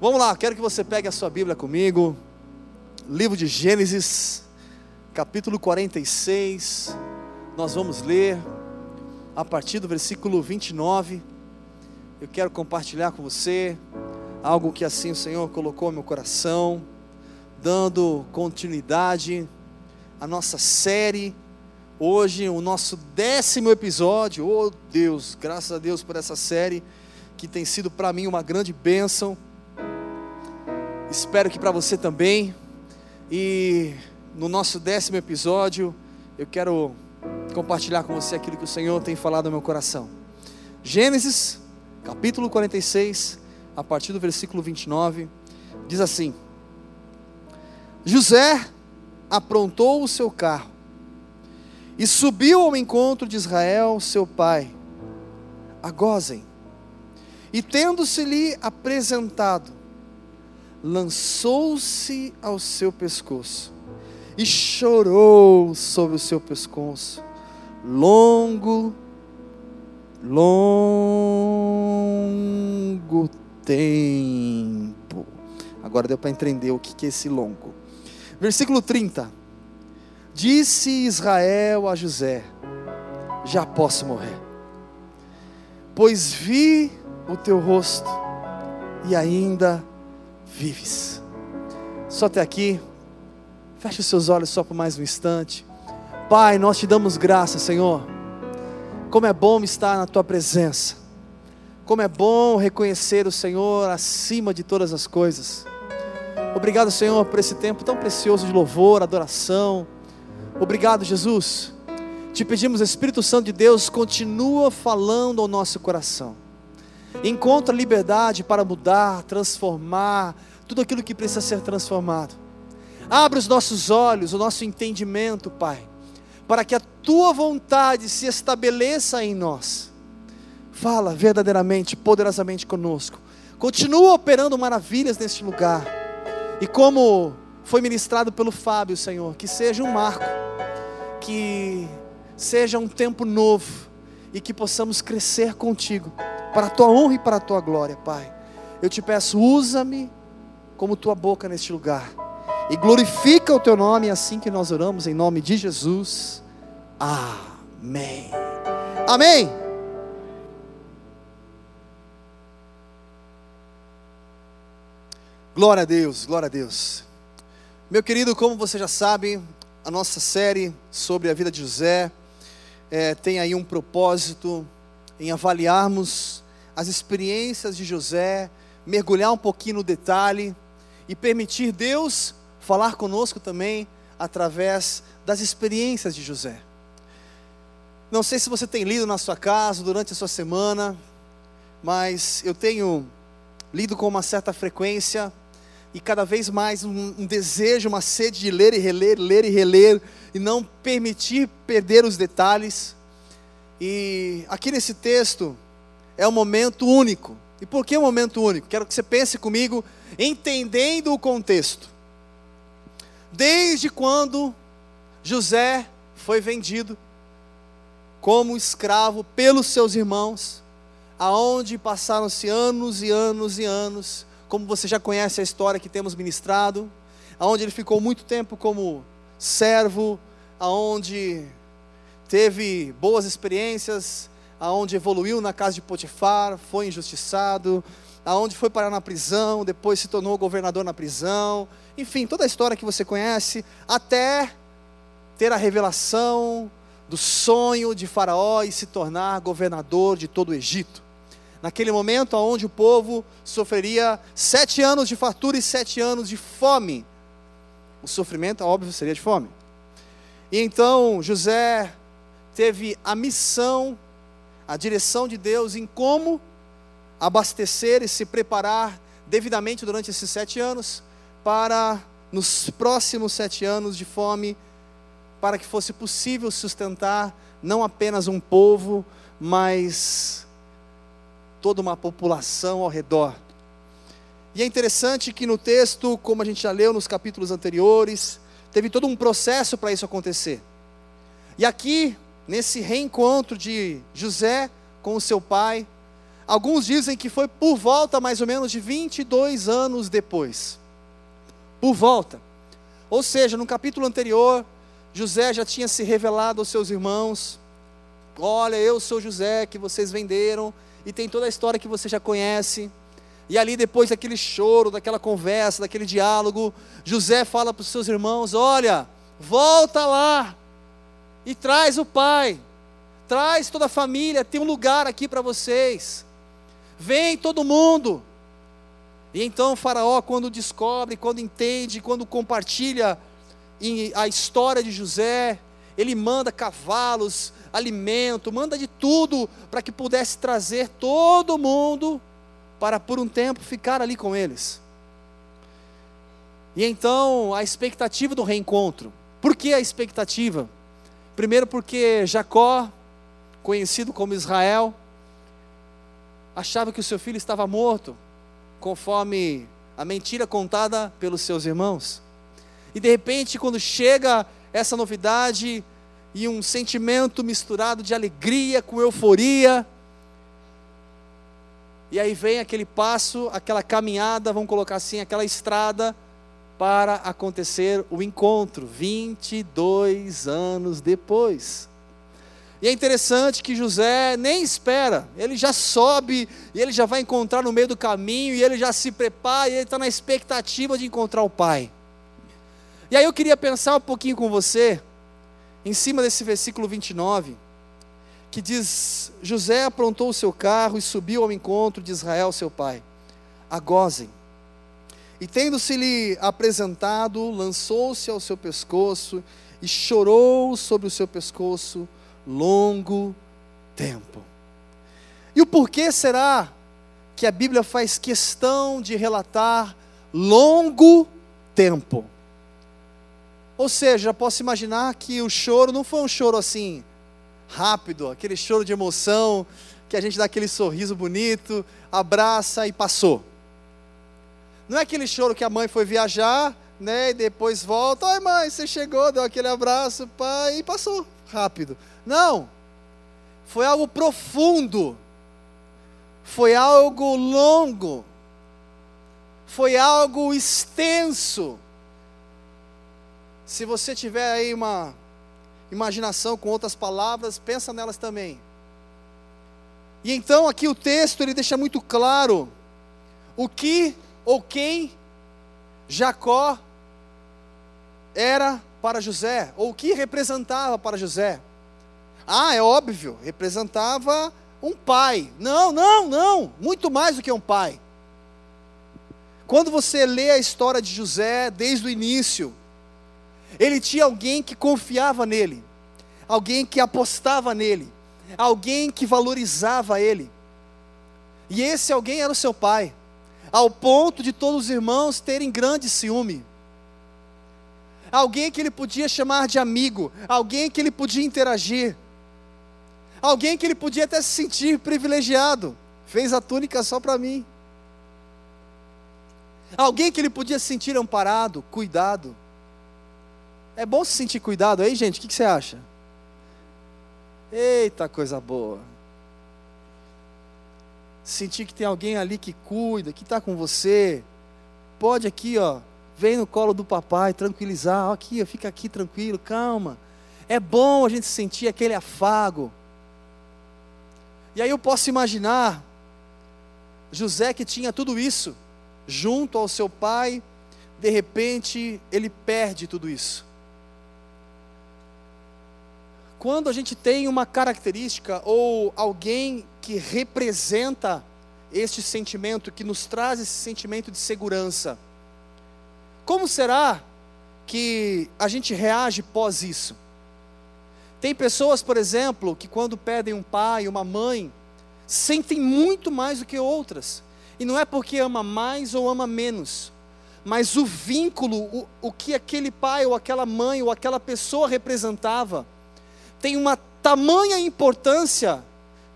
Vamos lá, quero que você pegue a sua Bíblia comigo. Livro de Gênesis, capítulo 46. Nós vamos ler a partir do versículo 29. Eu quero compartilhar com você algo que assim o Senhor colocou no meu coração, dando continuidade à nossa série. Hoje, o nosso décimo episódio. Oh Deus, graças a Deus por essa série que tem sido para mim uma grande bênção. Espero que para você também. E no nosso décimo episódio, eu quero compartilhar com você aquilo que o Senhor tem falado no meu coração. Gênesis, capítulo 46, a partir do versículo 29, diz assim: José aprontou o seu carro e subiu ao encontro de Israel, seu pai, a Gozen, e tendo-se-lhe apresentado, lançou-se ao seu pescoço e chorou sobre o seu pescoço, longo, longo tempo. Agora deu para entender o que é esse longo. Versículo 30. Disse Israel a José: Já posso morrer, pois vi o teu rosto e ainda vives. Só até aqui. Feche os seus olhos só por mais um instante. Pai, nós te damos graça, Senhor. Como é bom estar na tua presença. Como é bom reconhecer o Senhor acima de todas as coisas. Obrigado, Senhor, por esse tempo tão precioso de louvor, adoração. Obrigado, Jesus. Te pedimos, Espírito Santo de Deus, continua falando ao nosso coração. Encontra liberdade para mudar, transformar tudo aquilo que precisa ser transformado. Abre os nossos olhos, o nosso entendimento, Pai, para que a tua vontade se estabeleça em nós. Fala verdadeiramente, poderosamente conosco. Continua operando maravilhas neste lugar. E como foi ministrado pelo Fábio, Senhor, que seja um marco, que seja um tempo novo e que possamos crescer contigo para a tua honra e para a tua glória, Pai. Eu te peço, usa-me como tua boca neste lugar. E glorifica o teu nome, assim que nós oramos, em nome de Jesus. Amém. Amém. Glória a Deus, glória a Deus. Meu querido, como você já sabe, a nossa série sobre a vida de José é, tem aí um propósito em avaliarmos as experiências de José, mergulhar um pouquinho no detalhe e permitir Deus falar conosco também através das experiências de José. Não sei se você tem lido na sua casa durante a sua semana, mas eu tenho lido com uma certa frequência e cada vez mais um, um, desejo, uma sede de ler e reler, ler e reler, e não permitir perder os detalhes. E aqui nesse texto é um momento único. E por que um momento único? Quero que você pense comigo, entendendo o contexto. Desde quando José foi vendido como escravo pelos seus irmãos, aonde passaram-se anos e anos e anos, como você já conhece a história que temos ministrado, aonde ele ficou muito tempo como servo, aonde teve boas experiências, aonde evoluiu na casa de Potifar, foi injustiçado, aonde foi parar na prisão, depois se tornou governador na prisão, enfim, toda a história que você conhece, até ter a revelação do sonho de Faraó e se tornar governador de todo o Egito. Naquele momento, onde o povo sofreria sete anos de fartura e sete anos de fome. O sofrimento, óbvio, seria de fome. E então José teve a missão, a direção de Deus em como abastecer e se preparar devidamente durante esses sete anos para nos próximos sete anos de fome, para que fosse possível sustentar não apenas um povo, mas toda uma população ao redor. E é interessante que no texto, como a gente já leu nos capítulos anteriores, teve todo um processo para isso acontecer. E aqui, nesse reencontro de José com o seu pai, Alguns dizem que foi por volta mais ou menos de 22 anos depois. Por volta. Ou seja, no capítulo anterior, José já tinha se revelado aos seus irmãos: Olha, eu sou José que vocês venderam, e tem toda a história que você já conhece. E ali, depois daquele choro, daquela conversa, daquele diálogo, José fala para os seus irmãos: Olha, volta lá e traz o pai, traz toda a família, tem um lugar aqui para vocês. Vem todo mundo. E então o Faraó, quando descobre, quando entende, quando compartilha a história de José, ele manda cavalos, alimento, manda de tudo para que pudesse trazer todo mundo para por um tempo ficar ali com eles. E então a expectativa do reencontro. Por que a expectativa? Primeiro porque Jacó, conhecido como Israel, achava que o seu filho estava morto conforme a mentira contada pelos seus irmãos. E de repente, quando chega essa novidade e um sentimento misturado de alegria com euforia, e aí vem aquele passo, aquela caminhada, vamos colocar assim, aquela estrada para acontecer o encontro, 22 anos depois. E é interessante que José nem espera, ele já sobe e ele já vai encontrar no meio do caminho e ele já se prepara e ele está na expectativa de encontrar o pai. E aí eu queria pensar um pouquinho com você, em cima desse versículo 29, que diz: José aprontou o seu carro e subiu ao encontro de Israel, seu pai, a Gozem. E tendo-se-lhe apresentado, lançou-se ao seu pescoço e chorou sobre o seu pescoço longo tempo. E o porquê será que a Bíblia faz questão de relatar longo tempo? Ou seja, posso imaginar que o choro não foi um choro assim, rápido, aquele choro de emoção, que a gente dá aquele sorriso bonito, abraça e passou. Não é aquele choro que a mãe foi viajar, né, e depois volta, oi mãe, você chegou, deu aquele abraço, pai, e passou rápido. Não. Foi algo profundo. Foi algo longo. Foi algo extenso. Se você tiver aí uma imaginação com outras palavras, pensa nelas também. E então aqui o texto ele deixa muito claro o que ou quem Jacó era para José, ou o que representava para José. Ah, é óbvio, representava um pai. Não, não, não, muito mais do que um pai. Quando você lê a história de José desde o início, ele tinha alguém que confiava nele, alguém que apostava nele, alguém que valorizava ele. E esse alguém era o seu pai, ao ponto de todos os irmãos terem grande ciúme alguém que ele podia chamar de amigo, alguém que ele podia interagir, alguém que ele podia até se sentir privilegiado, fez a túnica só para mim. Alguém que ele podia se sentir amparado, cuidado. É bom se sentir cuidado aí, gente? O que, que você acha? Eita, coisa boa. Sentir que tem alguém ali que cuida, que está com você. Pode aqui, ó, vem no colo do papai, tranquilizar, aqui, fica aqui tranquilo, calma. É bom a gente sentir aquele afago. E aí eu posso imaginar José que tinha tudo isso junto ao seu pai, de repente ele perde tudo isso. Quando a gente tem uma característica ou alguém que representa este sentimento, que nos traz esse sentimento de segurança, como será que a gente reage pós isso? Tem pessoas, por exemplo, que quando perdem um pai, uma mãe, sentem muito mais do que outras. E não é porque ama mais ou ama menos, mas o vínculo, o, o que aquele pai ou aquela mãe ou aquela pessoa representava, tem uma tamanha importância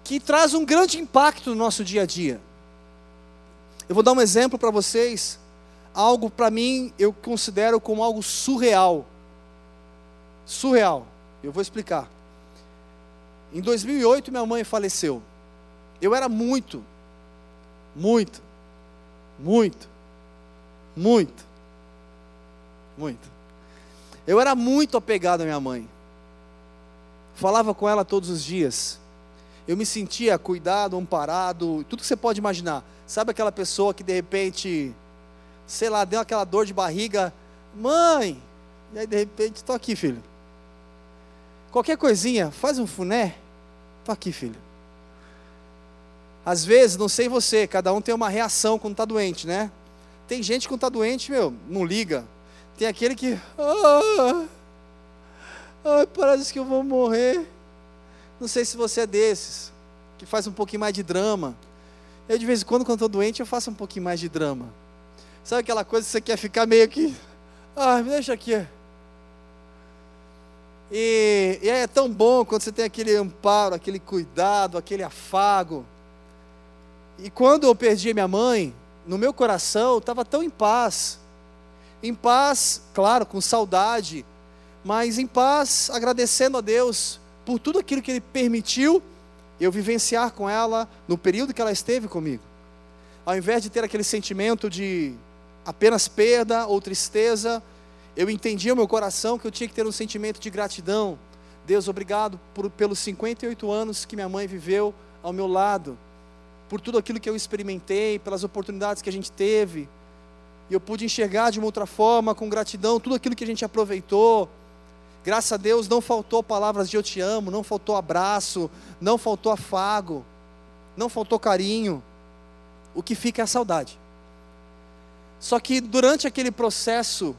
que traz um grande impacto no nosso dia a dia. Eu vou dar um exemplo para vocês algo para mim eu considero como algo surreal. Surreal. Eu vou explicar. Em 2008 minha mãe faleceu. Eu era muito, Muito. Muito. Muito. Muito. Eu era muito apegado à minha mãe. Falava com ela todos os dias. Eu me sentia cuidado, amparado, tudo que você pode imaginar. Sabe aquela pessoa que de repente, sei lá, deu aquela dor de barriga, mãe, e aí de repente, estou aqui, filho. Qualquer coisinha, faz um funé, estou aqui, filho. Às vezes, não sei você, cada um tem uma reação quando está doente, né? Tem gente que quando está doente, meu, não liga. Tem aquele que. Ah, ah, parece que eu vou morrer. Não sei se você é desses, que faz um pouquinho mais de drama. Eu, de vez em quando, quando estou doente, eu faço um pouquinho mais de drama. Sabe aquela coisa que você quer ficar meio que. Ah, me deixa aqui. E, e é tão bom quando você tem aquele amparo, aquele cuidado, aquele afago. E quando eu perdi minha mãe, no meu coração estava tão em paz. Em paz, claro, com saudade, mas em paz, agradecendo a Deus por tudo aquilo que Ele permitiu eu vivenciar com ela no período que ela esteve comigo. Ao invés de ter aquele sentimento de apenas perda ou tristeza, eu entendi o meu coração que eu tinha que ter um sentimento de gratidão. Deus, obrigado por, pelos 58 anos que minha mãe viveu ao meu lado por tudo aquilo que eu experimentei, pelas oportunidades que a gente teve. E eu pude enxergar de uma outra forma, com gratidão, tudo aquilo que a gente aproveitou. Graças a Deus não faltou palavras de eu te amo, não faltou abraço, não faltou afago, não faltou carinho. O que fica é a saudade. Só que durante aquele processo,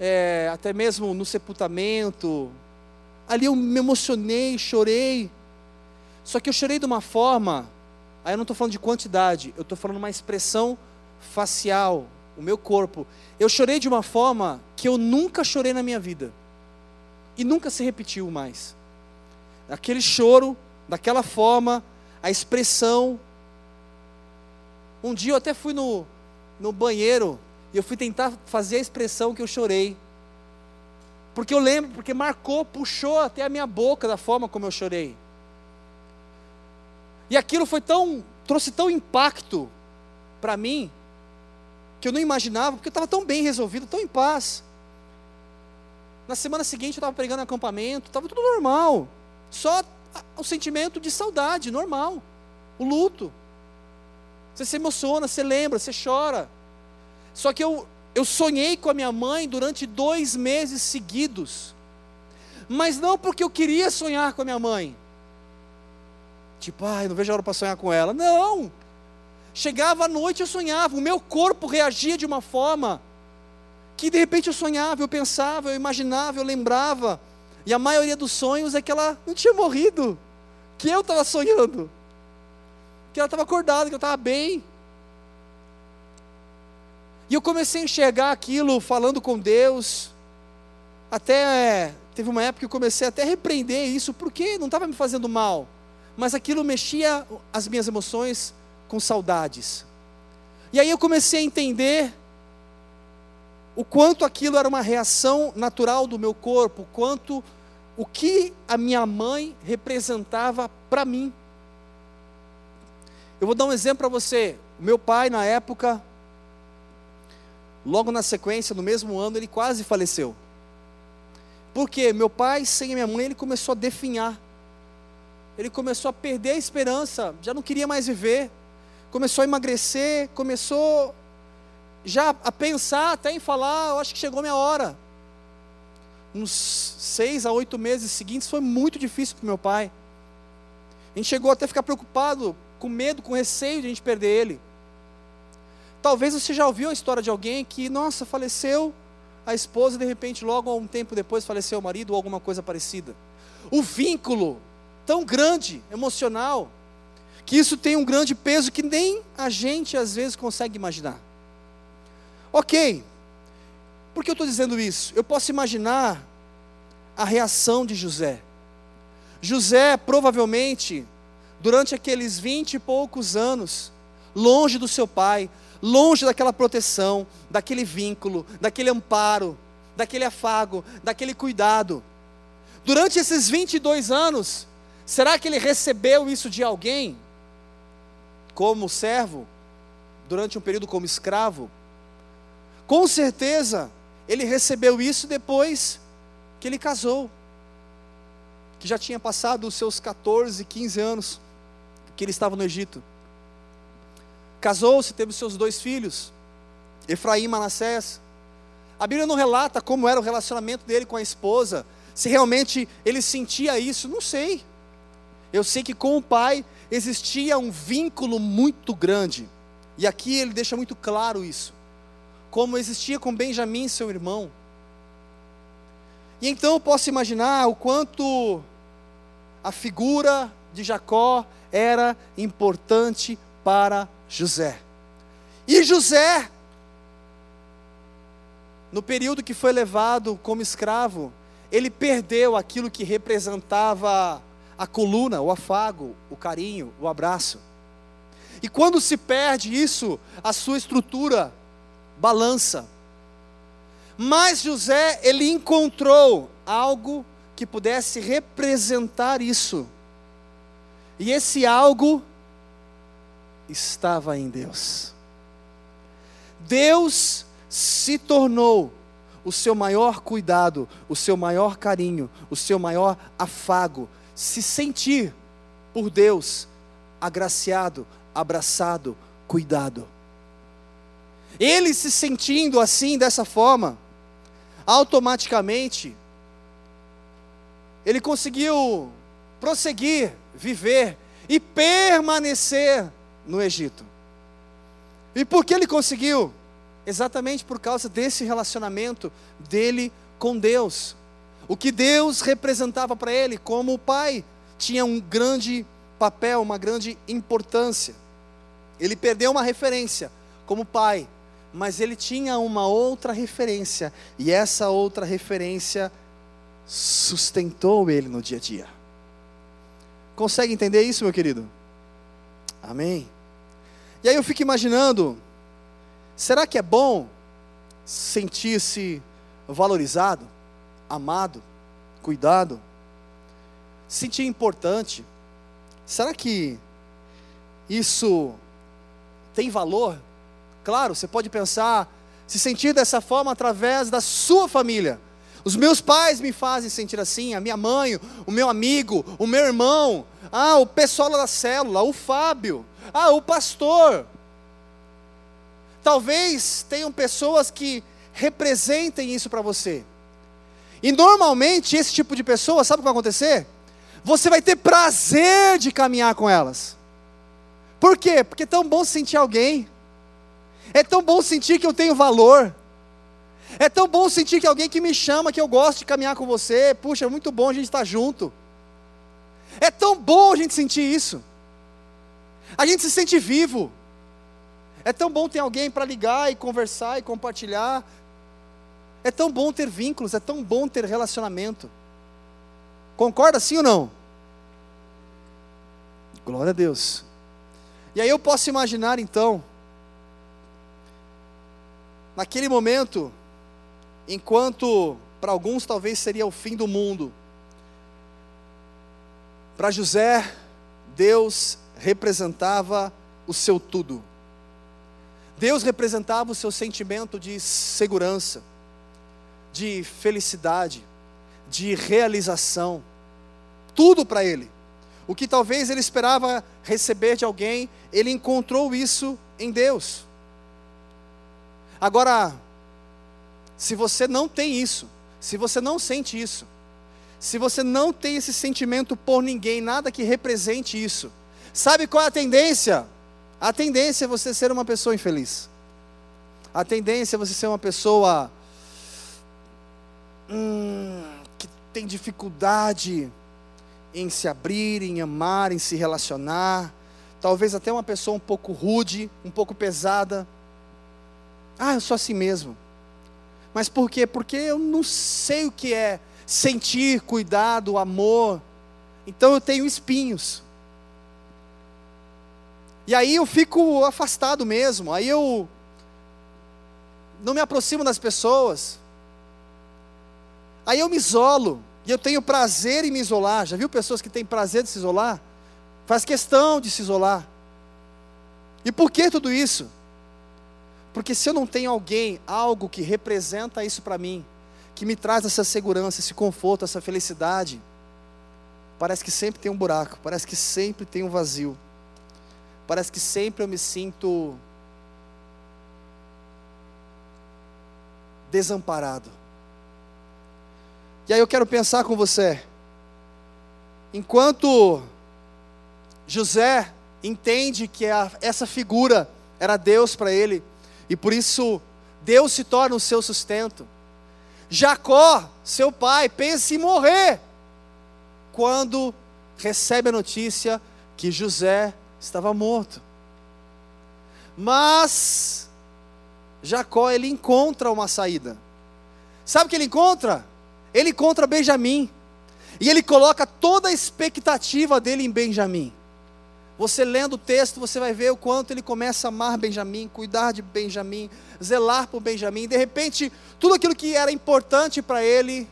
é, até mesmo no sepultamento, ali eu me emocionei, chorei. Só que eu chorei de uma forma Aí eu não estou falando de quantidade, eu estou falando uma expressão facial, o meu corpo. Eu chorei de uma forma que eu nunca chorei na minha vida. E nunca se repetiu mais. Aquele choro, daquela forma, a expressão. Um dia eu até fui no, no banheiro e eu fui tentar fazer a expressão que eu chorei. Porque eu lembro, porque marcou, puxou até a minha boca da forma como eu chorei. E aquilo foi tão, trouxe tão impacto para mim, que eu não imaginava, porque eu estava tão bem resolvido, tão em paz. Na semana seguinte eu estava pregando acampamento, estava tudo normal. Só o sentimento de saudade, normal. O luto. Você se emociona, você lembra, você chora. Só que eu, eu sonhei com a minha mãe durante dois meses seguidos. Mas não porque eu queria sonhar com a minha mãe Tipo, ai, não vejo a hora para sonhar com ela. Não! Chegava à noite eu sonhava, o meu corpo reagia de uma forma que de repente eu sonhava, eu pensava, eu imaginava, eu lembrava. E a maioria dos sonhos é que ela não tinha morrido, que eu estava sonhando, que ela estava acordada, que eu estava bem. E eu comecei a enxergar aquilo falando com Deus. Até teve uma época que eu comecei até a repreender isso, porque não estava me fazendo mal mas aquilo mexia as minhas emoções com saudades. E aí eu comecei a entender o quanto aquilo era uma reação natural do meu corpo, o quanto o que a minha mãe representava para mim. Eu vou dar um exemplo para você. Meu pai, na época, logo na sequência, no mesmo ano, ele quase faleceu. Porque meu pai, sem a minha mãe, ele começou a definhar ele começou a perder a esperança, já não queria mais viver, começou a emagrecer, começou já a pensar até em falar, eu acho que chegou minha hora. Nos seis a oito meses seguintes foi muito difícil para meu pai. A gente chegou até a ficar preocupado, com medo, com receio de a gente perder ele. Talvez você já ouviu a história de alguém que, nossa, faleceu a esposa e de repente, logo um tempo depois, faleceu o marido ou alguma coisa parecida. O vínculo tão grande, emocional, que isso tem um grande peso que nem a gente às vezes consegue imaginar. Ok, por que eu estou dizendo isso? Eu posso imaginar a reação de José. José, provavelmente, durante aqueles vinte e poucos anos, longe do seu pai, longe daquela proteção, daquele vínculo, daquele amparo, daquele afago, daquele cuidado. Durante esses 22 anos, Será que ele recebeu isso de alguém? como servo, durante um período como escravo, com certeza ele recebeu isso depois que ele casou, que já tinha passado os seus 14, 15 anos que ele estava no Egito. Casou-se, teve seus dois filhos, Efraim e Manassés. A Bíblia não relata como era o relacionamento dele com a esposa, se realmente ele sentia isso, não sei. Eu sei que com o pai existia um vínculo muito grande, e aqui ele deixa muito claro isso, como existia com Benjamim, seu irmão. E então eu posso imaginar o quanto a figura de Jacó era importante para José. E José, no período que foi levado como escravo, ele perdeu aquilo que representava a coluna, o afago, o carinho, o abraço. E quando se perde isso, a sua estrutura balança. Mas José, ele encontrou algo que pudesse representar isso. E esse algo estava em Deus. Deus se tornou o seu maior cuidado, o seu maior carinho, o seu maior afago, se sentir por Deus agraciado, abraçado, cuidado. Ele se sentindo assim, dessa forma, automaticamente, ele conseguiu prosseguir, viver e permanecer no Egito. E por que ele conseguiu? Exatamente por causa desse relacionamento dele com Deus. O que Deus representava para ele como o pai tinha um grande papel, uma grande importância. Ele perdeu uma referência como pai, mas ele tinha uma outra referência, e essa outra referência sustentou ele no dia a dia. Consegue entender isso, meu querido? Amém. E aí eu fico imaginando, será que é bom sentir-se valorizado, amado, cuidado, sentir importante? Será que isso tem valor? Claro, você pode pensar, se sentir dessa forma através da sua família. Os meus pais me fazem sentir assim, a minha mãe, o meu amigo, o meu irmão, ah, o pessoal da célula, o Fábio, ah, o pastor. Talvez tenham pessoas que representem isso para você. E normalmente esse tipo de pessoa, sabe o que vai acontecer? Você vai ter prazer de caminhar com elas. Por quê? Porque é tão bom sentir alguém. É tão bom sentir que eu tenho valor. É tão bom sentir que alguém que me chama, que eu gosto de caminhar com você. Puxa, é muito bom a gente estar junto. É tão bom a gente sentir isso. A gente se sente vivo. É tão bom ter alguém para ligar e conversar e compartilhar. É tão bom ter vínculos, é tão bom ter relacionamento. Concorda sim ou não? Glória a Deus. E aí eu posso imaginar então, naquele momento, enquanto para alguns talvez seria o fim do mundo, para José, Deus representava o seu tudo. Deus representava o seu sentimento de segurança, de felicidade, de realização, tudo para ele. O que talvez ele esperava receber de alguém, ele encontrou isso em Deus. Agora, se você não tem isso, se você não sente isso, se você não tem esse sentimento por ninguém, nada que represente isso, sabe qual é a tendência? A tendência é você ser uma pessoa infeliz. A tendência é você ser uma pessoa hum, que tem dificuldade em se abrir, em amar, em se relacionar. Talvez até uma pessoa um pouco rude, um pouco pesada. Ah, eu sou assim mesmo. Mas por quê? Porque eu não sei o que é sentir cuidado, amor. Então eu tenho espinhos. E aí eu fico afastado mesmo. Aí eu não me aproximo das pessoas. Aí eu me isolo. E eu tenho prazer em me isolar. Já viu pessoas que têm prazer de se isolar? Faz questão de se isolar. E por que tudo isso? Porque se eu não tenho alguém, algo que representa isso para mim, que me traz essa segurança, esse conforto, essa felicidade, parece que sempre tem um buraco, parece que sempre tem um vazio. Parece que sempre eu me sinto desamparado. E aí eu quero pensar com você. Enquanto José entende que essa figura era Deus para ele, e por isso Deus se torna o seu sustento. Jacó, seu pai, pensa em morrer quando recebe a notícia que José estava morto. Mas Jacó ele encontra uma saída. Sabe o que ele encontra? Ele encontra Benjamim. E ele coloca toda a expectativa dele em Benjamim. Você lendo o texto, você vai ver o quanto ele começa a amar Benjamim, cuidar de Benjamim, zelar por Benjamim. De repente, tudo aquilo que era importante para ele,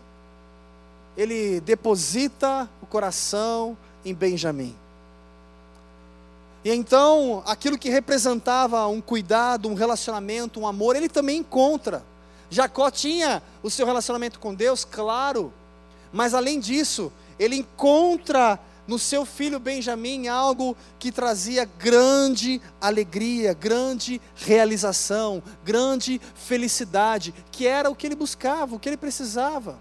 ele deposita o coração em Benjamim. E então, aquilo que representava um cuidado, um relacionamento, um amor, ele também encontra. Jacó tinha o seu relacionamento com Deus, claro, mas além disso, ele encontra no seu filho Benjamim algo que trazia grande alegria, grande realização, grande felicidade, que era o que ele buscava, o que ele precisava.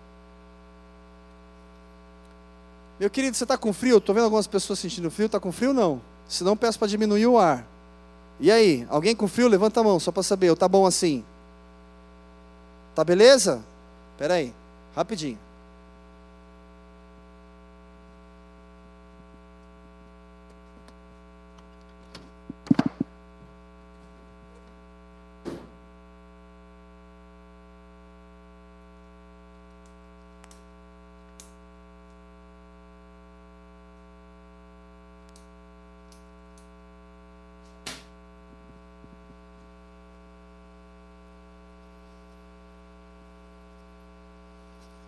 Meu querido, você está com frio? Estou vendo algumas pessoas sentindo frio. Está com frio não? Se não, peço para diminuir o ar. E aí, alguém com frio, levanta a mão, só para saber, eu tá bom assim? Tá beleza? Espera aí, rapidinho.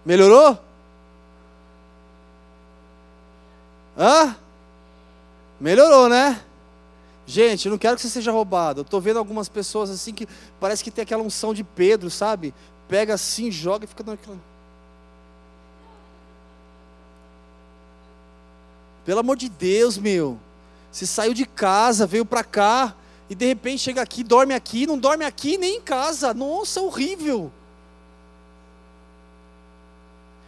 Melhorou? Hã? Melhorou, né? Gente, eu não quero que você seja roubado. Eu estou vendo algumas pessoas assim que parece que tem aquela unção de Pedro, sabe? Pega assim, joga e fica naquela. Pelo amor de Deus, meu. Você saiu de casa, veio para cá e de repente chega aqui, dorme aqui, não dorme aqui nem em casa. Nossa, horrível.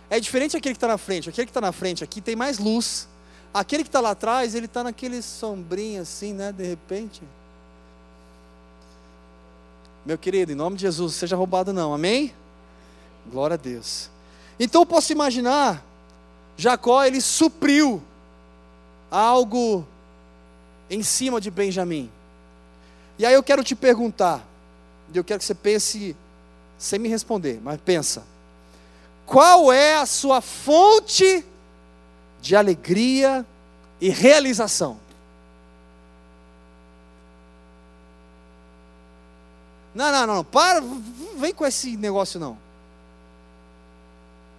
É diferente aquele que está na frente. Aquele que está na frente aqui tem mais luz. Aquele que está lá atrás, ele está naquele sombrinho assim, né? De repente. Meu querido, em nome de Jesus, seja roubado não, amém? Glória a Deus. Então eu posso imaginar, Jacó ele supriu algo em cima de Benjamim. E aí eu quero te perguntar, e eu quero que você pense sem me responder, mas pensa. Qual é a sua fonte de alegria e realização? Não, não, não, para, vem com esse negócio não.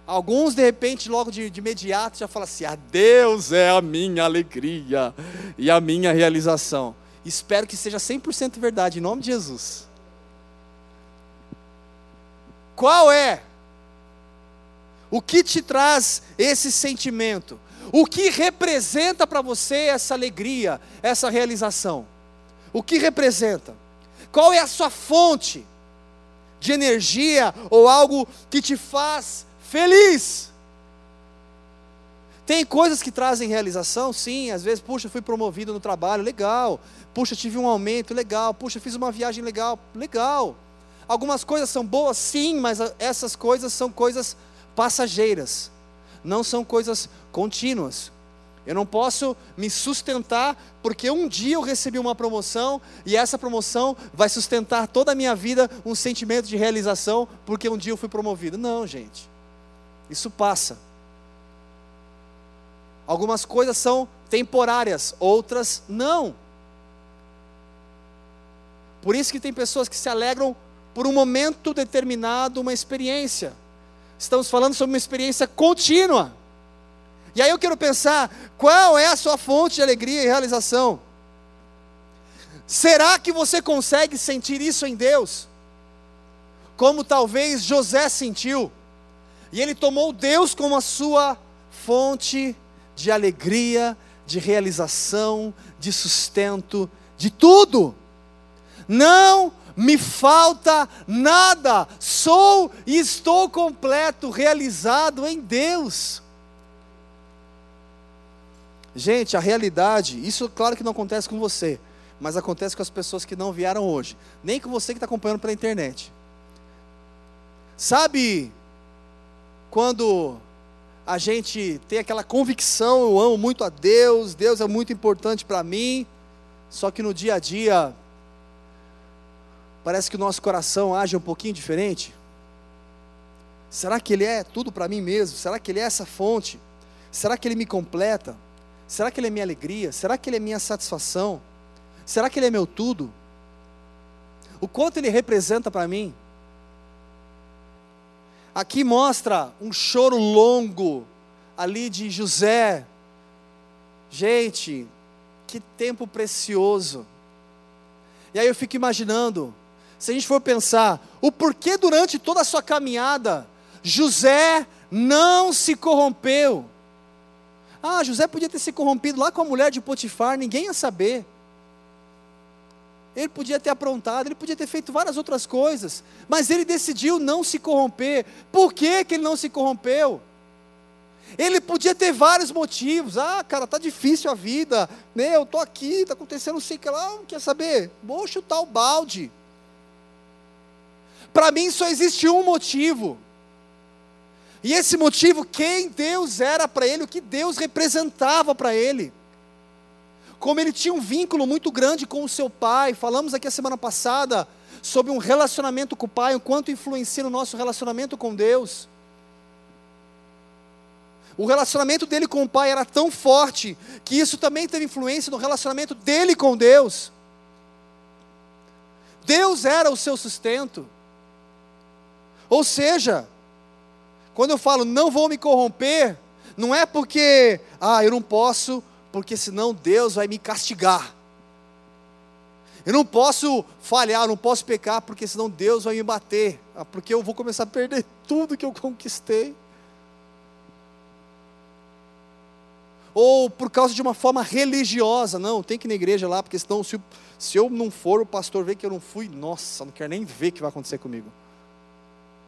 Alguns, de repente, logo de, de imediato, já falam assim: a ah, Deus é a minha alegria e a minha realização. Espero que seja 100% verdade, em nome de Jesus. Qual é o que te traz esse sentimento? O que representa para você essa alegria, essa realização? O que representa? Qual é a sua fonte de energia ou algo que te faz feliz? Tem coisas que trazem realização, sim. Às vezes, puxa, fui promovido no trabalho, legal. Puxa, tive um aumento, legal. Puxa, fiz uma viagem legal, legal. Algumas coisas são boas, sim, mas essas coisas são coisas passageiras, não são coisas contínuas. Eu não posso me sustentar porque um dia eu recebi uma promoção e essa promoção vai sustentar toda a minha vida um sentimento de realização porque um dia eu fui promovido. Não, gente. Isso passa. Algumas coisas são temporárias, outras não. Por isso que tem pessoas que se alegram por um momento determinado, uma experiência. Estamos falando sobre uma experiência contínua. E aí eu quero pensar, qual é a sua fonte de alegria e realização? Será que você consegue sentir isso em Deus? Como talvez José sentiu, e ele tomou Deus como a sua fonte de alegria, de realização, de sustento, de tudo. Não me falta nada, sou e estou completo, realizado em Deus. Gente, a realidade, isso claro que não acontece com você, mas acontece com as pessoas que não vieram hoje, nem com você que está acompanhando pela internet. Sabe quando a gente tem aquela convicção, eu amo muito a Deus, Deus é muito importante para mim, só que no dia a dia parece que o nosso coração age um pouquinho diferente? Será que Ele é tudo para mim mesmo? Será que Ele é essa fonte? Será que Ele me completa? Será que Ele é minha alegria? Será que Ele é minha satisfação? Será que Ele é meu tudo? O quanto Ele representa para mim? Aqui mostra um choro longo ali de José. Gente, que tempo precioso. E aí eu fico imaginando, se a gente for pensar, o porquê durante toda a sua caminhada, José não se corrompeu. Ah, José podia ter se corrompido lá com a mulher de Potifar, ninguém ia saber. Ele podia ter aprontado, ele podia ter feito várias outras coisas, mas ele decidiu não se corromper. Por que, que ele não se corrompeu? Ele podia ter vários motivos. Ah, cara, tá difícil a vida, né? Eu tô aqui, tá acontecendo não sei o que lá, não quer saber? Vou chutar o balde. Para mim só existe um motivo. E esse motivo, quem Deus era para ele, o que Deus representava para ele. Como ele tinha um vínculo muito grande com o seu pai. Falamos aqui a semana passada sobre um relacionamento com o pai, o quanto influencia no nosso relacionamento com Deus. O relacionamento dele com o pai era tão forte que isso também teve influência no relacionamento dele com Deus. Deus era o seu sustento. Ou seja, quando eu falo não vou me corromper, não é porque, ah, eu não posso, porque senão Deus vai me castigar. Eu não posso falhar, não posso pecar, porque senão Deus vai me bater, ah, porque eu vou começar a perder tudo que eu conquistei. Ou por causa de uma forma religiosa, não, tem que ir na igreja lá, porque senão se, se eu não for, o pastor vê que eu não fui, nossa, não quero nem ver o que vai acontecer comigo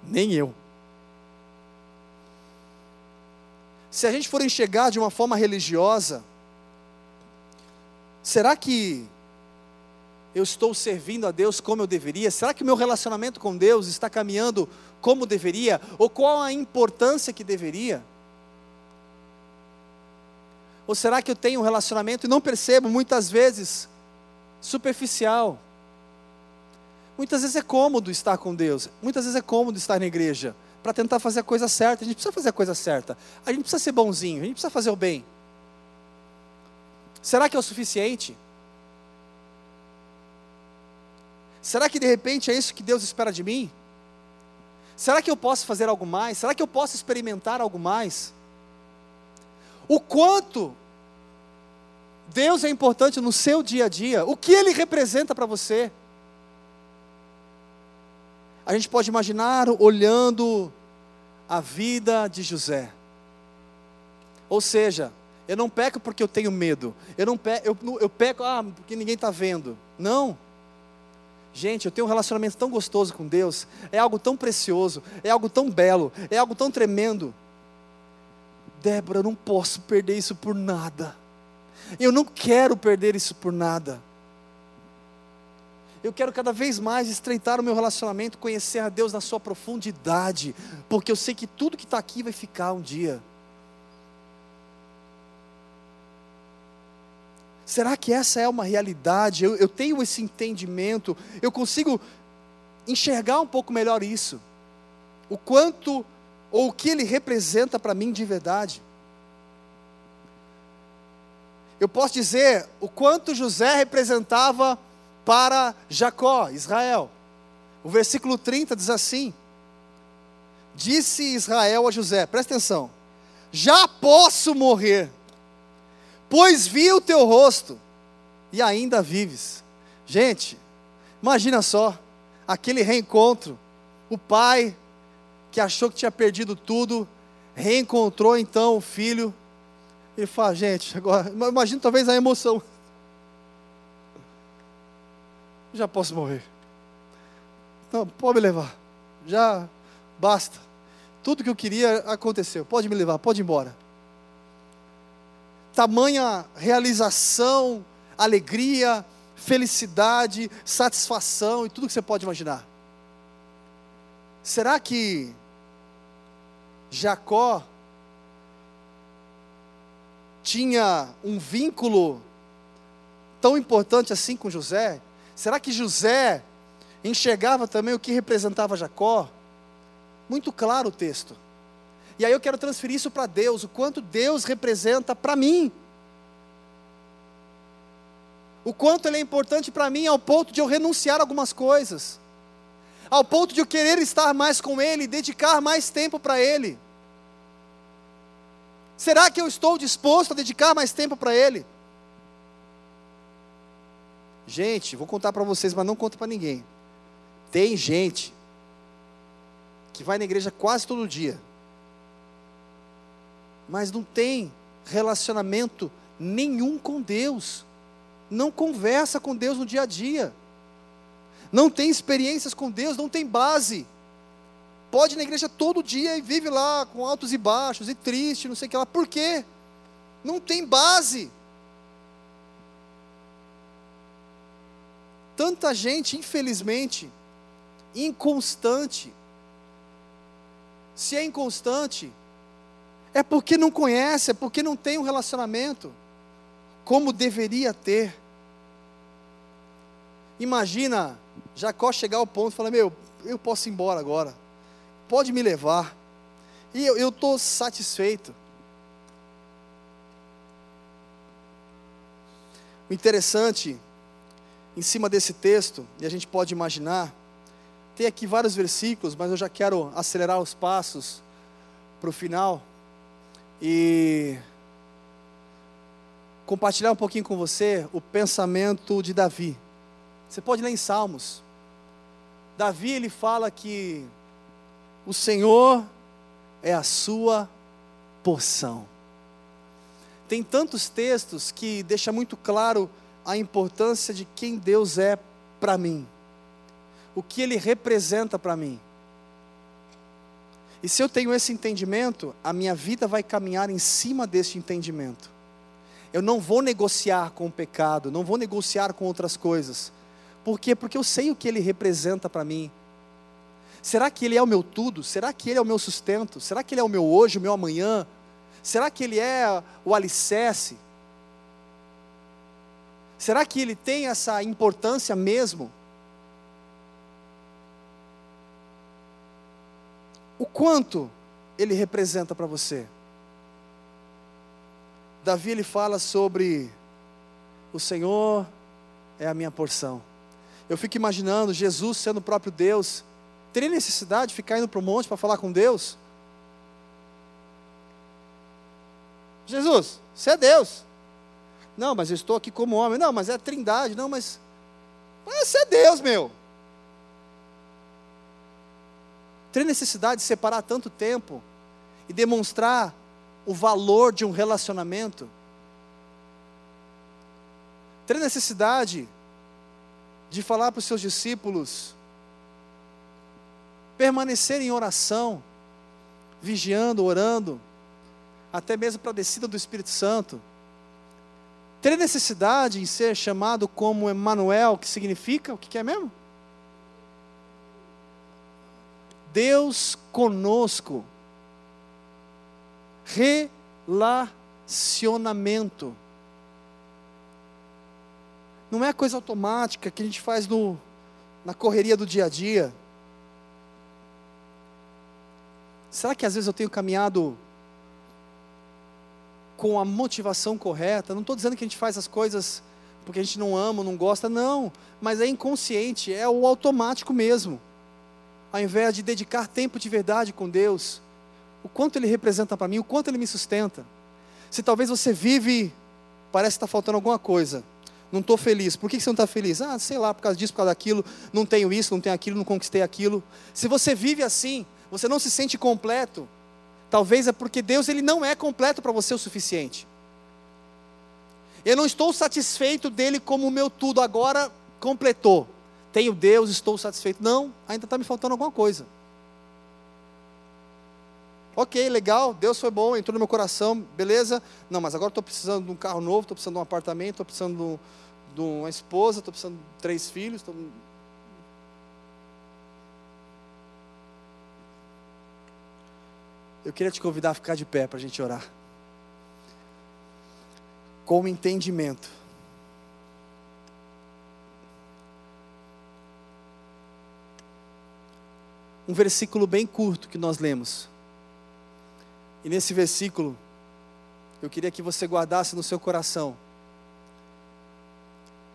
nem eu. Se a gente for enxergar de uma forma religiosa, será que eu estou servindo a Deus como eu deveria? Será que o meu relacionamento com Deus está caminhando como deveria? Ou qual a importância que deveria? Ou será que eu tenho um relacionamento e não percebo, muitas vezes, superficial? Muitas vezes é cômodo estar com Deus, muitas vezes é cômodo estar na igreja, para tentar fazer a coisa certa. A gente precisa fazer a coisa certa, a gente precisa ser bonzinho, a gente precisa fazer o bem. Será que é o suficiente? Será que de repente é isso que Deus espera de mim? Será que eu posso fazer algo mais? Será que eu posso experimentar algo mais? O quanto Deus é importante no seu dia a dia, o que Ele representa para você? A gente pode imaginar olhando a vida de José. Ou seja, eu não peco porque eu tenho medo. Eu não peco, eu, eu peco ah, porque ninguém está vendo. Não. Gente, eu tenho um relacionamento tão gostoso com Deus. É algo tão precioso. É algo tão belo. É algo tão tremendo. Débora, eu não posso perder isso por nada. Eu não quero perder isso por nada. Eu quero cada vez mais estreitar o meu relacionamento, conhecer a Deus na sua profundidade, porque eu sei que tudo que está aqui vai ficar um dia. Será que essa é uma realidade? Eu, eu tenho esse entendimento, eu consigo enxergar um pouco melhor isso. O quanto, ou o que ele representa para mim de verdade. Eu posso dizer o quanto José representava para Jacó, Israel. O versículo 30 diz assim: Disse Israel a José, presta atenção: Já posso morrer, pois vi o teu rosto e ainda vives. Gente, imagina só, aquele reencontro. O pai, que achou que tinha perdido tudo, reencontrou então o filho. Ele fala, gente, agora, imagina talvez a emoção. Já posso morrer. Não, pode me levar. Já basta. Tudo que eu queria aconteceu. Pode me levar, pode ir embora. Tamanha realização, alegria, felicidade, satisfação e tudo que você pode imaginar. Será que Jacó tinha um vínculo tão importante assim com José? Será que José enxergava também o que representava Jacó? Muito claro o texto. E aí eu quero transferir isso para Deus, o quanto Deus representa para mim. O quanto ele é importante para mim ao ponto de eu renunciar a algumas coisas. Ao ponto de eu querer estar mais com ele, dedicar mais tempo para ele. Será que eu estou disposto a dedicar mais tempo para ele? Gente, vou contar para vocês, mas não conta para ninguém. Tem gente que vai na igreja quase todo dia, mas não tem relacionamento nenhum com Deus, não conversa com Deus no dia a dia, não tem experiências com Deus, não tem base. Pode ir na igreja todo dia e vive lá com altos e baixos e triste, não sei o que lá. Por quê? Não tem base. Tanta gente, infelizmente, inconstante. Se é inconstante, é porque não conhece, é porque não tem um relacionamento como deveria ter. Imagina Jacó chegar ao ponto e falar: Meu, eu posso ir embora agora, pode me levar, e eu estou satisfeito. O interessante em cima desse texto, e a gente pode imaginar, tem aqui vários versículos, mas eu já quero acelerar os passos para o final e compartilhar um pouquinho com você o pensamento de Davi. Você pode ler em Salmos. Davi ele fala que o Senhor é a sua porção. Tem tantos textos que deixa muito claro a importância de quem Deus é para mim, o que Ele representa para mim. E se eu tenho esse entendimento, a minha vida vai caminhar em cima desse entendimento. Eu não vou negociar com o pecado, não vou negociar com outras coisas. Por quê? Porque eu sei o que ele representa para mim. Será que ele é o meu tudo? Será que ele é o meu sustento? Será que ele é o meu hoje, o meu amanhã? Será que ele é o alicerce? Será que ele tem essa importância mesmo? O quanto ele representa para você? Davi ele fala sobre o Senhor é a minha porção. Eu fico imaginando Jesus sendo o próprio Deus. Teria necessidade de ficar indo para o monte para falar com Deus? Jesus, você é Deus. Não, mas eu estou aqui como homem. Não, mas é a trindade. Não, mas. Você é Deus, meu. Tem necessidade de separar tanto tempo e demonstrar o valor de um relacionamento? Tem necessidade de falar para os seus discípulos permanecer em oração, vigiando, orando, até mesmo para a descida do Espírito Santo? Ter necessidade em ser chamado como Emmanuel, que significa o que é mesmo? Deus conosco. Relacionamento. Não é coisa automática que a gente faz no, na correria do dia a dia. Será que às vezes eu tenho caminhado com a motivação correta. Não estou dizendo que a gente faz as coisas porque a gente não ama, não gosta, não. Mas é inconsciente, é o automático mesmo. Ao invés de dedicar tempo de verdade com Deus, o quanto Ele representa para mim, o quanto Ele me sustenta. Se talvez você vive, parece que está faltando alguma coisa. Não estou feliz. Por que você não está feliz? Ah, sei lá, por causa disso, por causa daquilo. Não tenho isso, não tenho aquilo, não conquistei aquilo. Se você vive assim, você não se sente completo. Talvez é porque Deus ele não é completo para você o suficiente. Eu não estou satisfeito dele como o meu tudo. Agora completou. Tenho Deus, estou satisfeito. Não, ainda está me faltando alguma coisa. Ok, legal, Deus foi bom, entrou no meu coração, beleza. Não, mas agora estou precisando de um carro novo, estou precisando de um apartamento, estou precisando de, uma esposa, estou precisando de três filhos. Tô... Eu queria te convidar a ficar de pé para a gente orar. Com entendimento. Um versículo bem curto que nós lemos e nesse versículo, eu queria que você guardasse no seu coração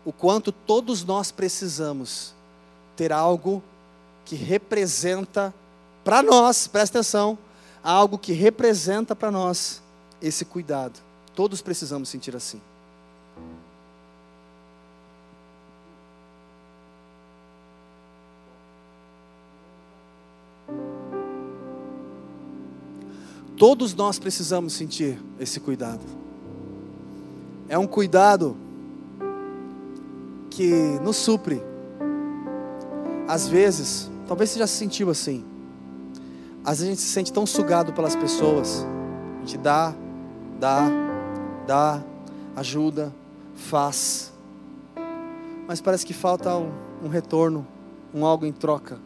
o quanto todos nós precisamos ter algo que representa para nós, presta atenção, algo que representa para nós esse cuidado. Todos precisamos sentir assim. Todos nós precisamos sentir esse cuidado. É um cuidado que nos supre. Às vezes, talvez você já se sentiu assim. Às vezes a gente se sente tão sugado pelas pessoas. A gente dá, dá, dá, ajuda, faz. Mas parece que falta um, um retorno, um algo em troca.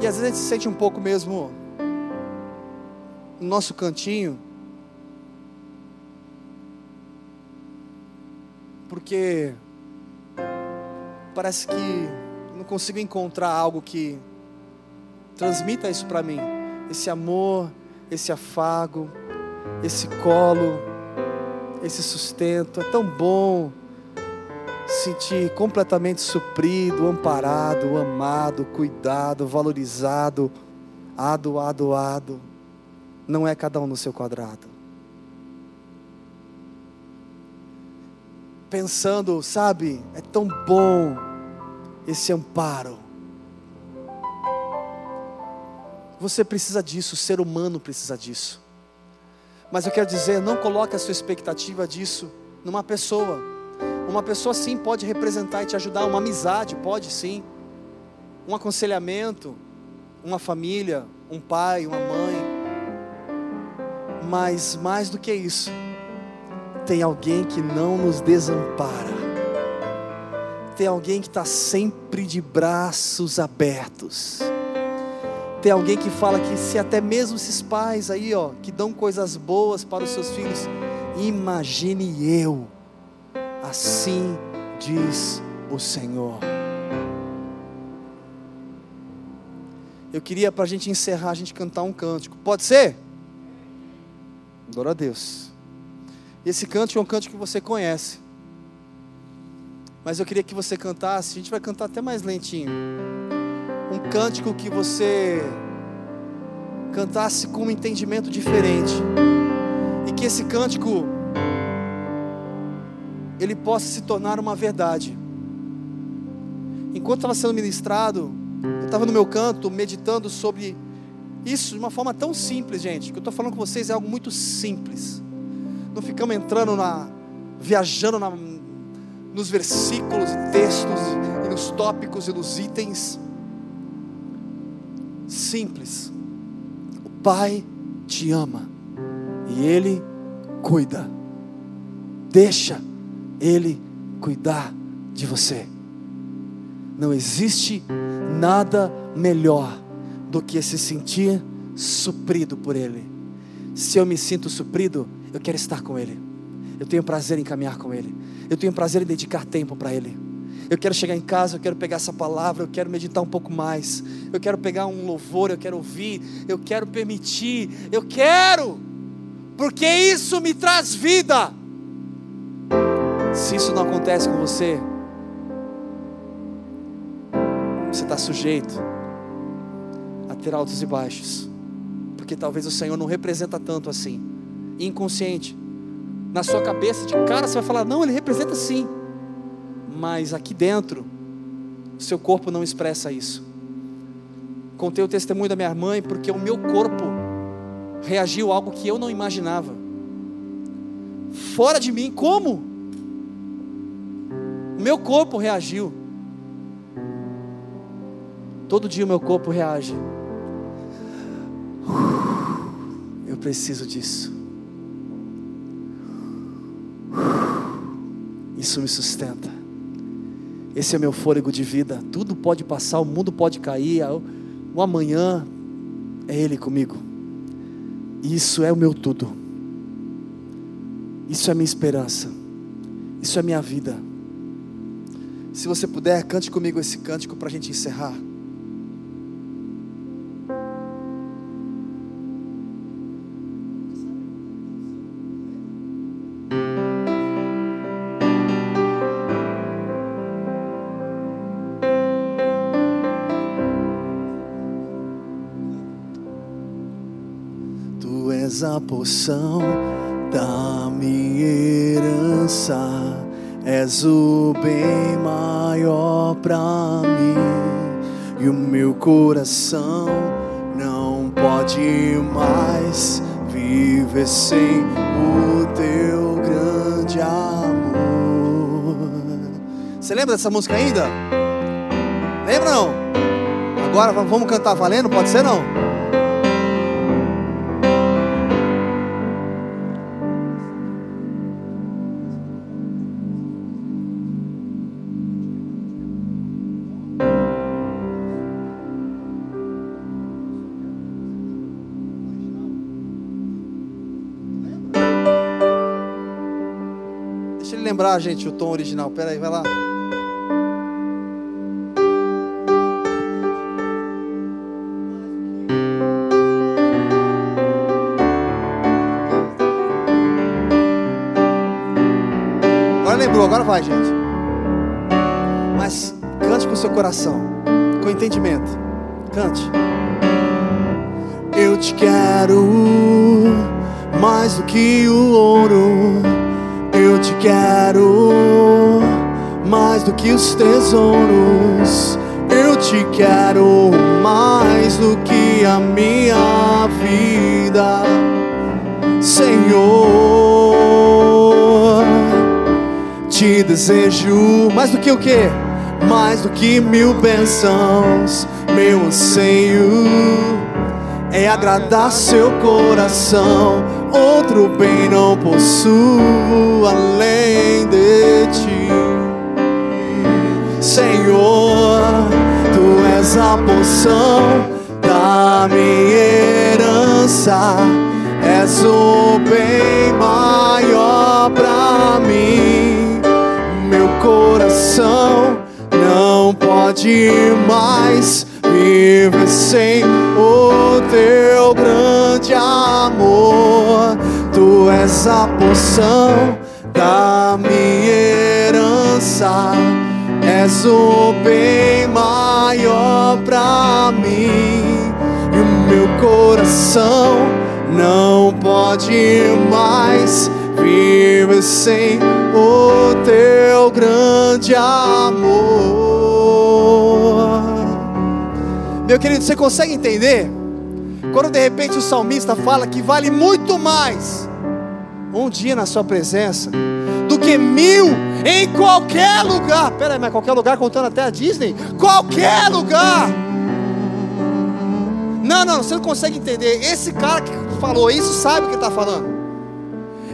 E às vezes a gente se sente um pouco mesmo no nosso cantinho, porque parece que não consigo encontrar algo que transmita isso para mim, esse amor, esse afago, esse colo, esse sustento. É tão bom sentir completamente suprido, amparado, amado, cuidado, valorizado, ado, ado, ado não é cada um no seu quadrado. Pensando, sabe, é tão bom esse amparo. Você precisa disso, o ser humano precisa disso. Mas eu quero dizer, não coloque a sua expectativa disso numa pessoa. Uma pessoa sim pode representar e te ajudar, uma amizade pode sim. Um aconselhamento, uma família, um pai, uma mãe, mas mais do que isso, tem alguém que não nos desampara. Tem alguém que está sempre de braços abertos. Tem alguém que fala que se até mesmo esses pais aí, ó, que dão coisas boas para os seus filhos, imagine eu. Assim diz o Senhor. Eu queria para a gente encerrar, a gente cantar um cântico. Pode ser? Glória a Deus. Esse cântico é um cântico que você conhece. Mas eu queria que você cantasse, a gente vai cantar até mais lentinho. Cântico que você cantasse com um entendimento diferente. E que esse cântico ele possa se tornar uma verdade. Enquanto estava sendo ministrado, eu estava no meu canto meditando sobre isso de uma forma tão simples, gente. O que eu estou falando com vocês é algo muito simples. Não ficamos entrando na. viajando na, nos versículos e textos, e nos tópicos e nos itens. Simples. O Pai te ama e Ele cuida. Deixa Ele cuidar de você. Não existe nada melhor do que se sentir suprido por Ele. Se eu me sinto suprido, eu quero estar com Ele. Eu tenho prazer em caminhar com Ele. Eu tenho prazer em dedicar tempo para Ele. Eu quero chegar em casa, eu quero pegar essa palavra, eu quero meditar um pouco mais. Eu quero pegar um louvor, eu quero ouvir, eu quero permitir, eu quero, porque isso me traz vida. Se isso não acontece com você, você está sujeito ter altos e baixos, porque talvez o Senhor não representa tanto assim, inconsciente, Na sua cabeça, de cara, você vai falar: não, ele representa sim. Mas aqui dentro, seu corpo não expressa isso. Contei o testemunho da minha mãe porque o meu corpo reagiu a algo que eu não imaginava. Fora de mim, como? O meu corpo reagiu. Todo dia o meu corpo reage. Eu preciso disso. Isso me sustenta. Esse é meu fôlego de vida. Tudo pode passar, o mundo pode cair, o amanhã é Ele comigo. Isso é o meu tudo. Isso é minha esperança. Isso é minha vida. Se você puder, cante comigo esse cântico para a gente encerrar. A porção da minha herança. És o bem maior para mim, e o meu coração não pode mais viver sem o teu grande amor. Você lembra dessa música ainda? Lembra não? Agora vamos cantar valendo? Pode ser não? Lembrar, gente, o tom original. Pera aí, vai lá. Agora lembrou, agora vai, gente. Mas cante com seu coração, com entendimento. Cante. Eu te quero mais do que o ouro te quero mais do que os tesouros. Eu te quero mais do que a minha vida, Senhor. Te desejo mais do que o que? Mais do que mil bênçãos, meu anseio é agradar seu coração outro bem não possuo além de ti. Senhor, tu és a porção da minha herança, és o bem maior para mim. Meu coração não pode mais viver sem o teu grande amor. Tu és a porção da minha herança, és o bem maior para mim. E o meu coração não pode mais viver sem o teu grande amor. Meu querido, você consegue entender? Quando de repente o salmista fala que vale muito mais um dia na sua presença do que mil em qualquer lugar. Pera aí, mas qualquer lugar contando até a Disney? Qualquer lugar. Não, não, você não consegue entender. Esse cara que falou isso sabe o que está falando.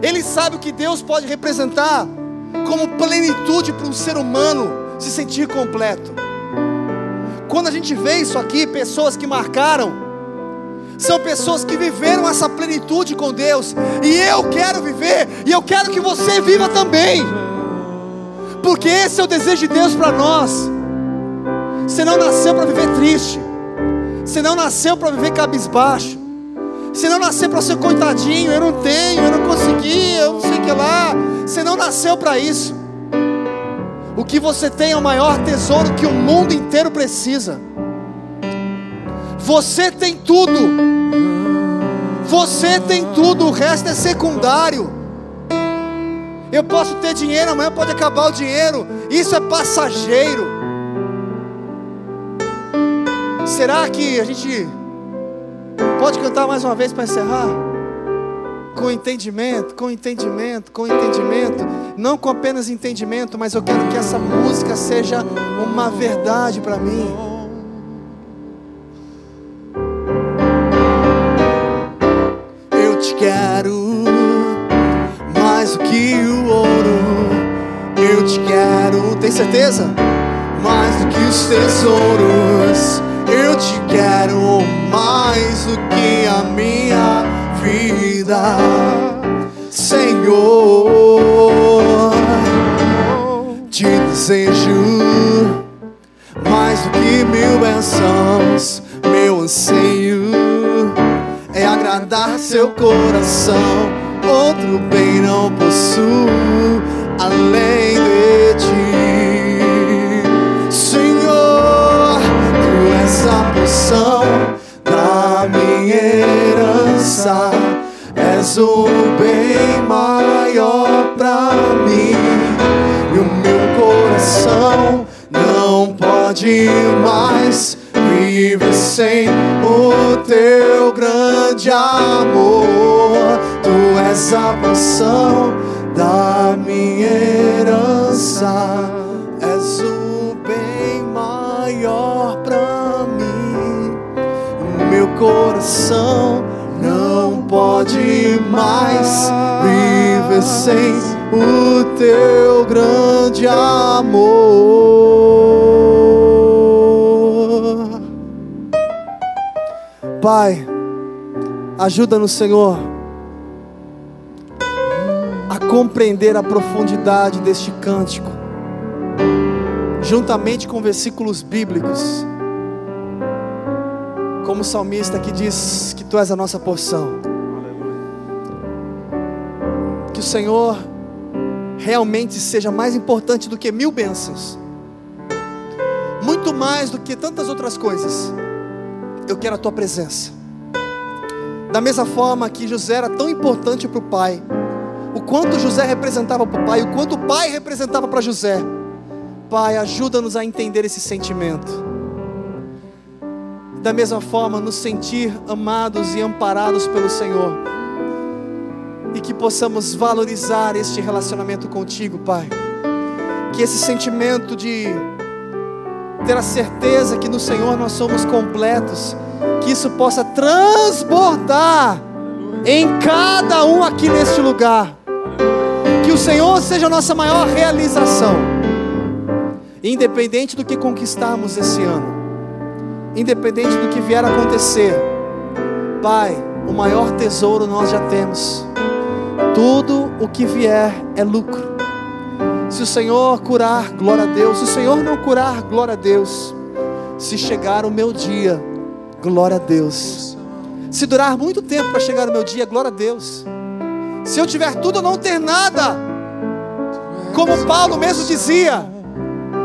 Ele sabe o que Deus pode representar como plenitude para um ser humano se sentir completo. Quando a gente vê isso aqui, pessoas que marcaram, são pessoas que viveram essa plenitude com Deus, e eu quero viver, e eu quero que você viva também, porque esse é o desejo de Deus para nós. Você não nasceu para viver triste, você não nasceu para viver cabisbaixo, você não nasceu para ser coitadinho, eu não tenho, eu não consegui, eu não sei o que lá, você não nasceu para isso. O que você tem é o maior tesouro que o mundo inteiro precisa. Você tem tudo. Você tem tudo, o resto é secundário. Eu posso ter dinheiro, amanhã pode acabar o dinheiro. Isso é passageiro. Será que a gente pode cantar mais uma vez para encerrar? Com entendimento, com entendimento, com entendimento. Não com apenas entendimento, mas eu quero que essa música seja uma verdade para mim. Eu te quero mais do que o ouro. Eu te quero, tem certeza? Mais do que os tesouros. Eu te quero mais do que a minha vida, Senhor. Te desejo mais do que mil bênçãos. Meu anseio é agradar seu coração. Outro bem não possuo além de ti, o bem maior pra mim. E o meu coração não pode mais viver sem o teu grande amor. Tu és a porção da minha herança. És o bem maior pra mim. O meu coração pode mais viver sem o teu grande amor. Pai, ajuda-nos, Senhor, a compreender a profundidade deste cântico, juntamente com versículos bíblicos, como o salmista que diz que tu és a nossa porção. Que o Senhor realmente seja mais importante do que mil bênçãos, muito mais do que tantas outras coisas. Eu quero a tua presença. Da mesma forma que José era tão importante para o pai, o quanto José representava para o pai, o quanto o pai representava para José. Pai, ajuda-nos a entender esse sentimento. Da mesma forma, nos sentir amados e amparados pelo Senhor. E que possamos valorizar este relacionamento contigo, Pai. Que esse sentimento de ter a certeza que no Senhor nós somos completos, que isso possa transbordar em cada um aqui neste lugar. Que o Senhor seja a nossa maior realização, independente do que conquistarmos esse ano, independente do que vier a acontecer. Pai, o maior tesouro nós já temos. Tudo o que vier é lucro. Se o Senhor curar, glória a Deus. Se o Senhor não curar, glória a Deus. Se chegar o meu dia, glória a Deus. Se durar muito tempo para chegar o meu dia, glória a Deus. Se eu tiver tudo ou não ter nada, como Paulo mesmo dizia,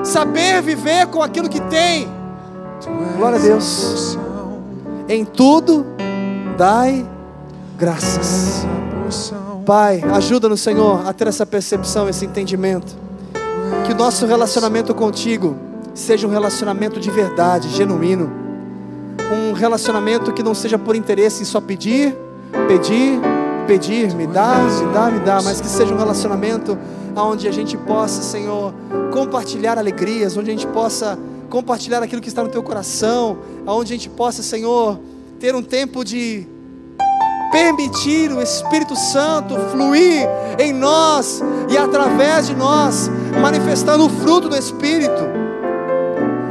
saber viver com aquilo que tem, glória a Deus. Em tudo, dai graças. Pai, ajuda-nos, Senhor, a ter essa percepção, esse entendimento. Que o nosso relacionamento contigo seja um relacionamento de verdade, genuíno. Um relacionamento que não seja por interesse em só pedir, pedir, pedir, me dá, me dá, me dá, mas que seja um relacionamento onde a gente possa, Senhor, compartilhar alegrias, onde a gente possa compartilhar aquilo que está no teu coração, onde a gente possa, Senhor, ter um tempo de permitir o Espírito Santo fluir em nós e através de nós, manifestando o fruto do Espírito.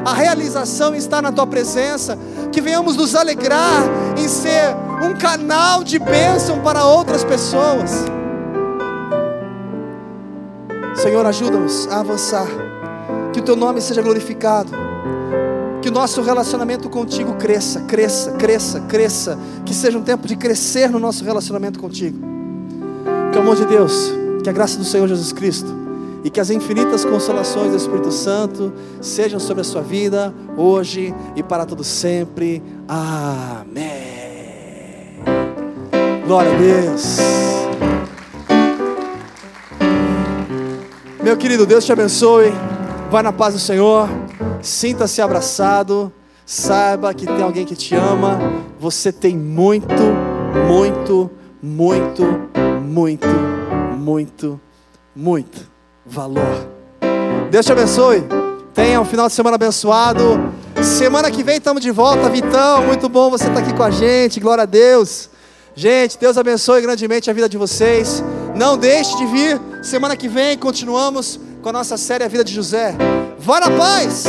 A realização está na tua presença, que venhamos nos alegrar em ser um canal de bênção para outras pessoas. Senhor, ajuda-nos a avançar, que o teu nome seja glorificado que o nosso relacionamento contigo cresça, cresça, cresça, cresça, que seja um tempo de crescer no nosso relacionamento contigo. Que o amor de Deus, que a graça do Senhor Jesus Cristo e que as infinitas consolações do Espírito Santo sejam sobre a sua vida hoje e para todo sempre. Amém. Glória a Deus. Meu querido, Deus te abençoe. Vai na paz do Senhor. Sinta-se abraçado. Saiba que tem alguém que te ama. Você tem muito, muito, muito, muito, muito, muito valor. Deus te abençoe. Tenha um final de semana abençoado. Semana que vem estamos de volta, Vitão. Muito bom você estar aqui com a gente. Glória a Deus. Gente, Deus abençoe grandemente a vida de vocês. Não deixe de vir. Semana que vem continuamos com a nossa série A Vida de José. Vá na paz!